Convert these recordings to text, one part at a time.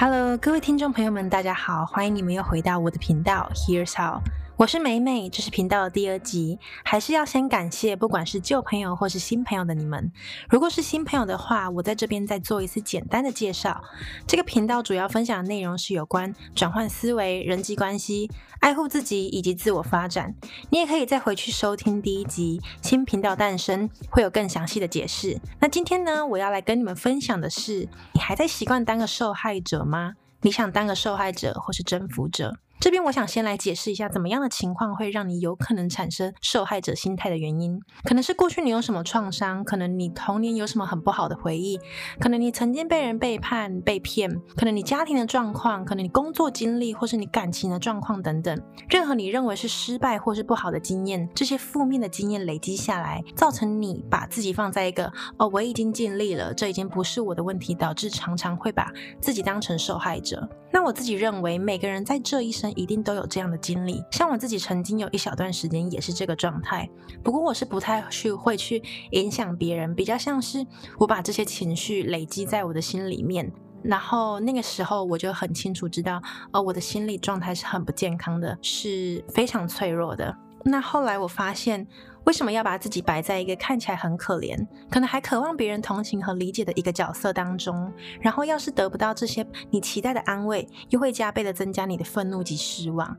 Hello，各位听众朋友们，大家好，欢迎你们又回到我的频道。Here's how。我是美美，这是频道的第二集，还是要先感谢不管是旧朋友或是新朋友的你们。如果是新朋友的话，我在这边再做一次简单的介绍。这个频道主要分享的内容是有关转换思维、人际关系、爱护自己以及自我发展。你也可以再回去收听第一集《新频道诞生》，会有更详细的解释。那今天呢，我要来跟你们分享的是：你还在习惯当个受害者吗？你想当个受害者或是征服者？这边我想先来解释一下，怎么样的情况会让你有可能产生受害者心态的原因。可能是过去你有什么创伤，可能你童年有什么很不好的回忆，可能你曾经被人背叛、被骗，可能你家庭的状况，可能你工作经历，或是你感情的状况等等。任何你认为是失败或是不好的经验，这些负面的经验累积下来，造成你把自己放在一个哦，我已经尽力了，这已经不是我的问题，导致常常会把自己当成受害者。那我自己认为，每个人在这一生一定都有这样的经历。像我自己曾经有一小段时间也是这个状态，不过我是不太去会去影响别人，比较像是我把这些情绪累积在我的心里面，然后那个时候我就很清楚知道，呃，我的心理状态是很不健康的，是非常脆弱的。那后来我发现，为什么要把自己摆在一个看起来很可怜，可能还渴望别人同情和理解的一个角色当中？然后要是得不到这些你期待的安慰，又会加倍的增加你的愤怒及失望。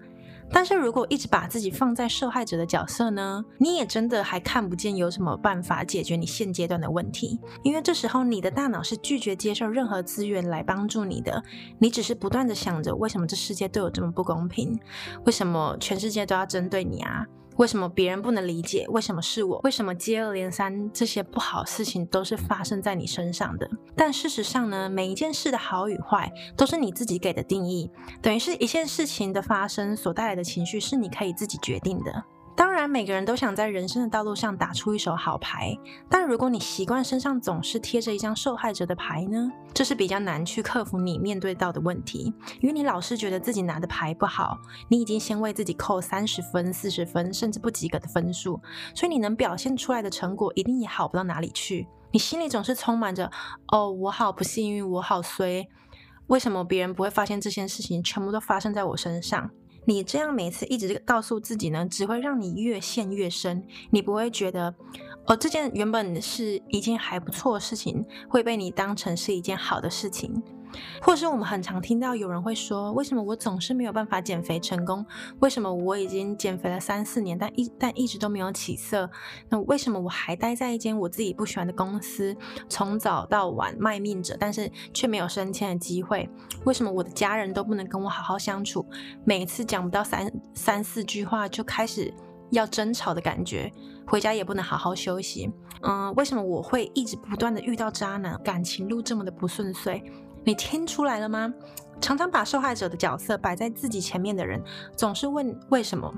但是如果一直把自己放在受害者的角色呢？你也真的还看不见有什么办法解决你现阶段的问题，因为这时候你的大脑是拒绝接受任何资源来帮助你的，你只是不断的想着为什么这世界对我这么不公平，为什么全世界都要针对你啊？为什么别人不能理解？为什么是我？为什么接二连三这些不好事情都是发生在你身上的？但事实上呢，每一件事的好与坏都是你自己给的定义，等于是一件事情的发生所带来的情绪是你可以自己决定的。当然，每个人都想在人生的道路上打出一手好牌，但如果你习惯身上总是贴着一张受害者的牌呢？这是比较难去克服你面对到的问题，因为你老是觉得自己拿的牌不好，你已经先为自己扣三十分、四十分，甚至不及格的分数，所以你能表现出来的成果一定也好不到哪里去。你心里总是充满着“哦，我好不幸运，我好衰，为什么别人不会发现这件事情全部都发生在我身上？”你这样每次一直告诉自己呢，只会让你越陷越深。你不会觉得，哦，这件原本是一件还不错的事情，会被你当成是一件好的事情。或是我们很常听到有人会说，为什么我总是没有办法减肥成功？为什么我已经减肥了三四年，但一但一直都没有起色？那为什么我还待在一间我自己不喜欢的公司，从早到晚卖命着，但是却没有升迁的机会？为什么我的家人都不能跟我好好相处？每次讲不到三三四句话就开始要争吵的感觉，回家也不能好好休息。嗯，为什么我会一直不断的遇到渣男，感情路这么的不顺遂？你听出来了吗？常常把受害者的角色摆在自己前面的人，总是问为什么？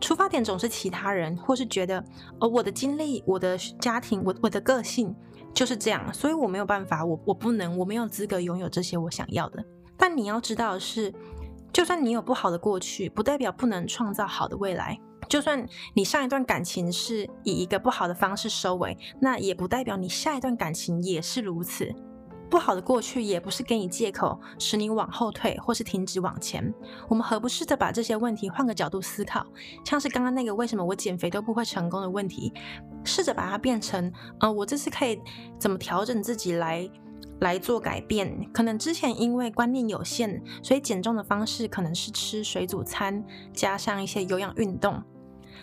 出发点总是其他人，或是觉得哦，我的经历、我的家庭、我我的个性就是这样，所以我没有办法，我我不能，我没有资格拥有这些我想要的。但你要知道的是，就算你有不好的过去，不代表不能创造好的未来。就算你上一段感情是以一个不好的方式收尾，那也不代表你下一段感情也是如此。不好的过去也不是给你借口，使你往后退或是停止往前。我们何不试着把这些问题换个角度思考？像是刚刚那个为什么我减肥都不会成功的问题，试着把它变成，呃，我这次可以怎么调整自己来来做改变？可能之前因为观念有限，所以减重的方式可能是吃水煮餐，加上一些有氧运动。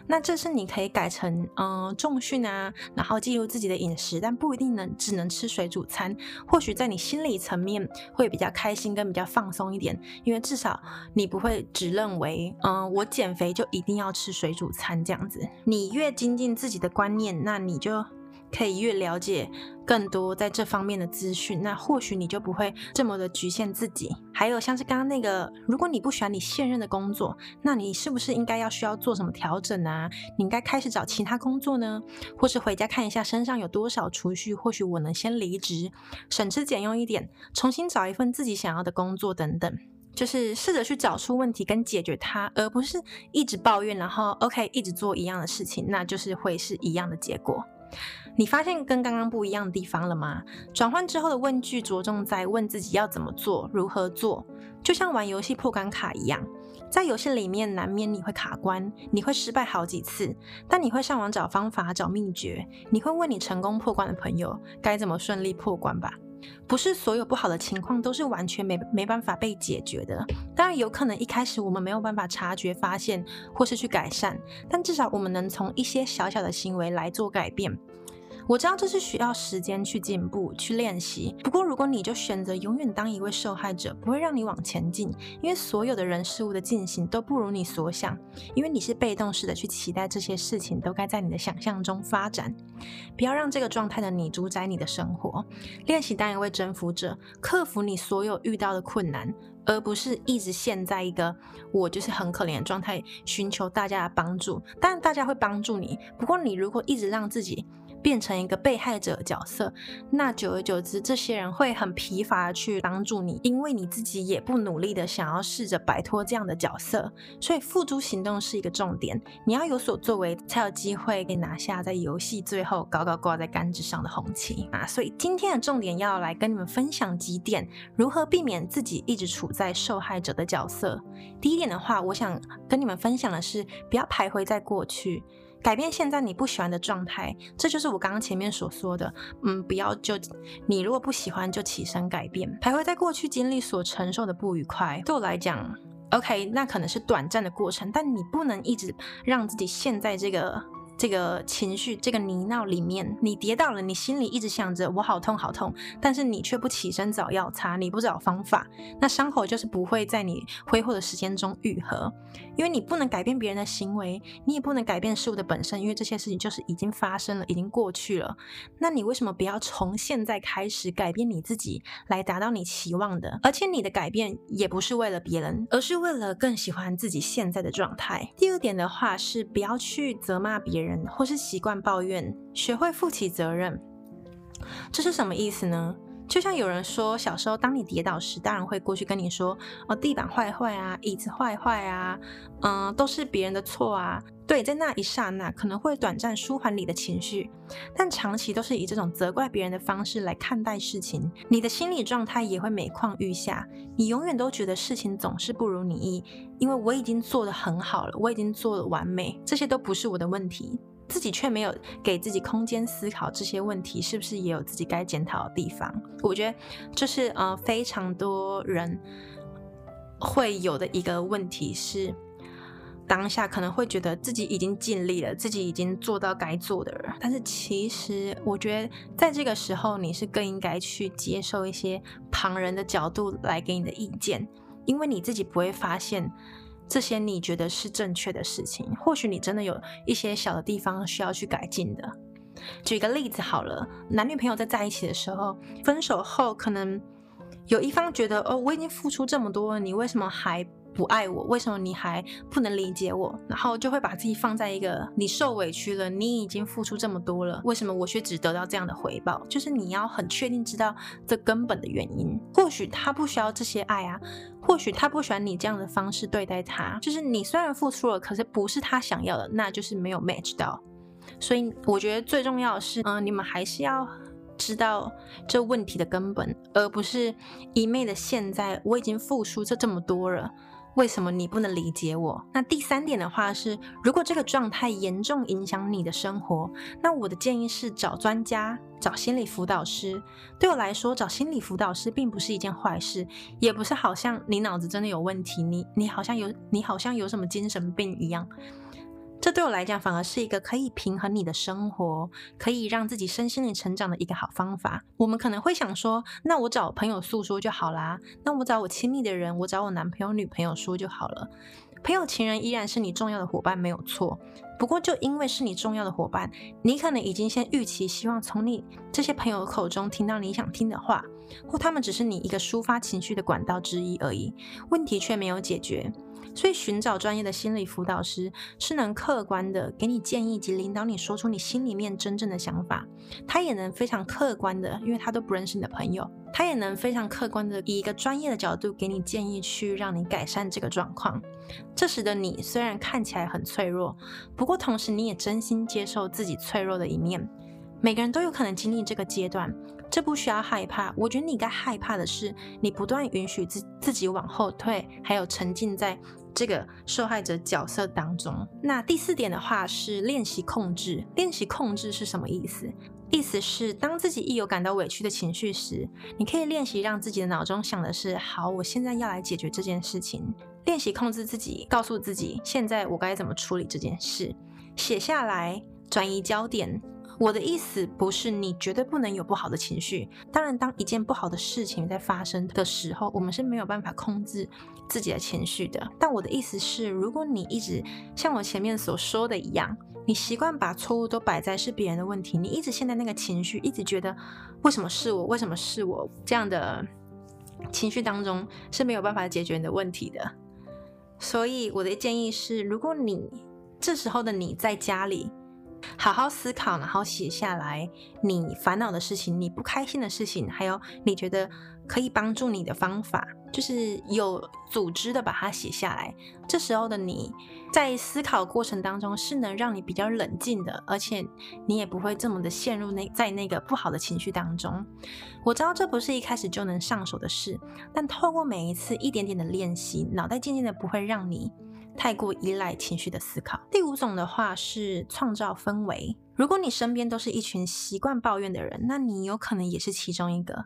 那这是你可以改成嗯、重训啊，然后记录自己的饮食，但不一定能只能吃水煮餐。或许在你心理层面会比较开心跟比较放松一点，因为至少你不会只认为嗯、我减肥就一定要吃水煮餐这样子。你越精进自己的观念，那你就。可以越了解更多在这方面的资讯，那或许你就不会这么的局限自己。还有像是刚刚那个，如果你不喜欢你现任的工作，那你是不是应该要需要做什么调整啊？你应该开始找其他工作呢？或是回家看一下身上有多少储蓄，或许我能先离职，省吃俭用一点，重新找一份自己想要的工作等等。就是试着去找出问题跟解决它，而不是一直抱怨，然后 OK 一直做一样的事情，那就是会是一样的结果。你发现跟刚刚不一样的地方了吗？转换之后的问句着重在问自己要怎么做，如何做，就像玩游戏破关卡一样。在游戏里面，难免你会卡关，你会失败好几次，但你会上网找方法、找秘诀，你会问你成功破关的朋友该怎么顺利破关吧。不是所有不好的情况都是完全没没办法被解决的，当然有可能一开始我们没有办法察觉、发现或是去改善，但至少我们能从一些小小的行为来做改变。我知道这是需要时间去进步、去练习。不过，如果你就选择永远当一位受害者，不会让你往前进，因为所有的人事物的进行都不如你所想，因为你是被动式的去期待这些事情都该在你的想象中发展。不要让这个状态的你主宰你的生活。练习当一位征服者，克服你所有遇到的困难，而不是一直陷在一个我就是很可怜的状态，寻求大家的帮助。当然，大家会帮助你。不过，你如果一直让自己变成一个被害者角色，那久而久之，这些人会很疲乏去帮助你，因为你自己也不努力的想要试着摆脱这样的角色。所以付诸行动是一个重点，你要有所作为，才有机会给拿下在游戏最后高高挂在杆子上的红旗啊！所以今天的重点要来跟你们分享几点，如何避免自己一直处在受害者的角色。第一点的话，我想跟你们分享的是，不要徘徊在过去。改变现在你不喜欢的状态，这就是我刚刚前面所说的。嗯，不要就你如果不喜欢就起身改变。徘徊在过去经历所承受的不愉快，对我来讲，OK，那可能是短暂的过程，但你不能一直让自己陷在这个。这个情绪，这个泥淖里面，你跌倒了，你心里一直想着我好痛好痛，但是你却不起身找药擦，你不找方法，那伤口就是不会在你挥霍的时间中愈合，因为你不能改变别人的行为，你也不能改变事物的本身，因为这些事情就是已经发生了，已经过去了。那你为什么不要从现在开始改变你自己，来达到你期望的？而且你的改变也不是为了别人，而是为了更喜欢自己现在的状态。第二点的话是不要去责骂别人。人或是习惯抱怨，学会负起责任，这是什么意思呢？就像有人说，小时候当你跌倒时，大人会过去跟你说：“哦，地板坏坏啊，椅子坏坏啊，嗯，都是别人的错啊。”对，在那一刹那可能会短暂舒缓你的情绪，但长期都是以这种责怪别人的方式来看待事情，你的心理状态也会每况愈下。你永远都觉得事情总是不如你意，因为我已经做得很好了，我已经做得完美，这些都不是我的问题。自己却没有给自己空间思考这些问题，是不是也有自己该检讨的地方？我觉得这是呃非常多人会有的一个问题是，当下可能会觉得自己已经尽力了，自己已经做到该做的了，但是其实我觉得在这个时候，你是更应该去接受一些旁人的角度来给你的意见，因为你自己不会发现。这些你觉得是正确的事情，或许你真的有一些小的地方需要去改进的。举个例子好了，男女朋友在在一起的时候，分手后可能有一方觉得，哦，我已经付出这么多，你为什么还不爱我？为什么你还不能理解我？然后就会把自己放在一个你受委屈了，你已经付出这么多了，为什么我却只得到这样的回报？就是你要很确定知道这根本的原因。或许他不需要这些爱啊，或许他不喜欢你这样的方式对待他。就是你虽然付出了，可是不是他想要的，那就是没有 match 到。所以我觉得最重要的是，嗯，你们还是要知道这问题的根本，而不是一昧的现在我已经付出这这么多了。为什么你不能理解我？那第三点的话是，如果这个状态严重影响你的生活，那我的建议是找专家，找心理辅导师。对我来说，找心理辅导师并不是一件坏事，也不是好像你脑子真的有问题，你你好像有你好像有什么精神病一样。这对我来讲，反而是一个可以平衡你的生活，可以让自己身心灵成长的一个好方法。我们可能会想说，那我找朋友诉说就好啦，那我找我亲密的人，我找我男朋友、女朋友说就好了。朋友、情人依然是你重要的伙伴，没有错。不过，就因为是你重要的伙伴，你可能已经先预期，希望从你这些朋友口中听到你想听的话，或他们只是你一个抒发情绪的管道之一而已，问题却没有解决。所以，寻找专业的心理辅导师是能客观的给你建议及领导你说出你心里面真正的想法。他也能非常客观的，因为他都不认识你的朋友，他也能非常客观的以一个专业的角度给你建议，去让你改善这个状况。这时的你虽然看起来很脆弱，不过同时你也真心接受自己脆弱的一面。每个人都有可能经历这个阶段，这不需要害怕。我觉得你该害怕的是，你不断允许自自己往后退，还有沉浸在这个受害者角色当中。那第四点的话是练习控制。练习控制是什么意思？意思是当自己一有感到委屈的情绪时，你可以练习让自己的脑中想的是：好，我现在要来解决这件事情。练习控制自己，告诉自己现在我该怎么处理这件事，写下来，转移焦点。我的意思不是你绝对不能有不好的情绪。当然，当一件不好的事情在发生的时候，我们是没有办法控制自己的情绪的。但我的意思是，如果你一直像我前面所说的一样，你习惯把错误都摆在是别人的问题，你一直陷在那个情绪，一直觉得为什么是我，为什么是我这样的情绪当中是没有办法解决你的问题的。所以我的建议是，如果你这时候的你在家里。好好思考，然后写下来你烦恼的事情、你不开心的事情，还有你觉得可以帮助你的方法，就是有组织的把它写下来。这时候的你在思考过程当中是能让你比较冷静的，而且你也不会这么的陷入那在那个不好的情绪当中。我知道这不是一开始就能上手的事，但透过每一次一点点的练习，脑袋渐渐的不会让你。太过依赖情绪的思考。第五种的话是创造氛围。如果你身边都是一群习惯抱怨的人，那你有可能也是其中一个。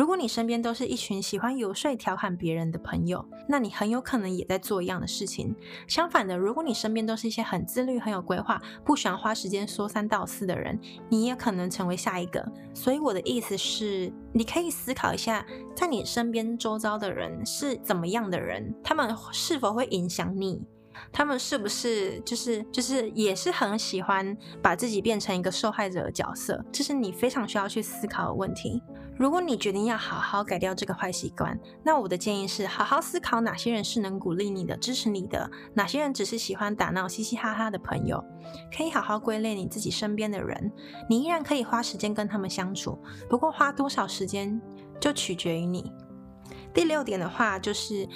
如果你身边都是一群喜欢游说、调侃别人的朋友，那你很有可能也在做一样的事情。相反的，如果你身边都是一些很自律、很有规划、不喜欢花时间说三道四的人，你也可能成为下一个。所以我的意思是，你可以思考一下，在你身边周遭的人是怎么样的人，他们是否会影响你？他们是不是就是就是也是很喜欢把自己变成一个受害者的角色？这是你非常需要去思考的问题。如果你决定要好好改掉这个坏习惯，那我的建议是好好思考哪些人是能鼓励你的、支持你的，哪些人只是喜欢打闹、嘻嘻哈哈的朋友，可以好好归类你自己身边的人。你依然可以花时间跟他们相处，不过花多少时间就取决于你。第六点的话就是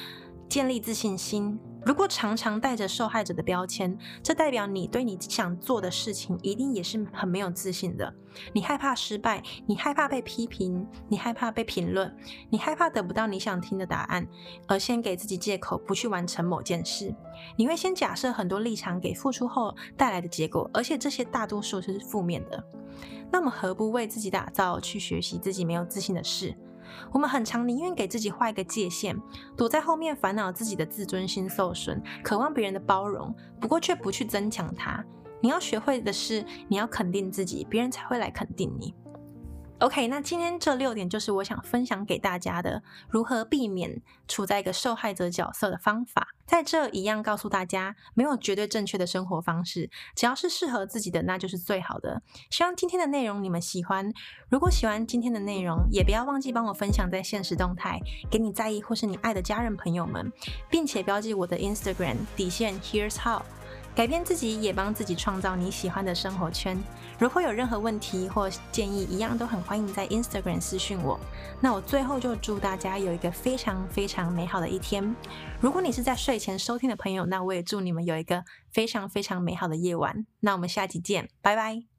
建立自信心。如果常常带着受害者的标签，这代表你对你想做的事情一定也是很没有自信的。你害怕失败，你害怕被批评，你害怕被评论，你害怕得不到你想听的答案，而先给自己借口不去完成某件事。你会先假设很多立场给付出后带来的结果，而且这些大多数是负面的。那么何不为自己打造，去学习自己没有自信的事？我们很常宁愿给自己画一个界限，躲在后面烦恼自己的自尊心受损，渴望别人的包容，不过却不去增强它。你要学会的是，你要肯定自己，别人才会来肯定你。OK，那今天这六点就是我想分享给大家的，如何避免处在一个受害者角色的方法。在这一样告诉大家，没有绝对正确的生活方式，只要是适合自己的，那就是最好的。希望今天的内容你们喜欢。如果喜欢今天的内容，也不要忘记帮我分享在现实动态，给你在意或是你爱的家人朋友们，并且标记我的 Instagram 底线 Here's How。改变自己，也帮自己创造你喜欢的生活圈。如果有任何问题或建议，一样都很欢迎在 Instagram 私讯我。那我最后就祝大家有一个非常非常美好的一天。如果你是在睡前收听的朋友，那我也祝你们有一个非常非常美好的夜晚。那我们下期见，拜拜。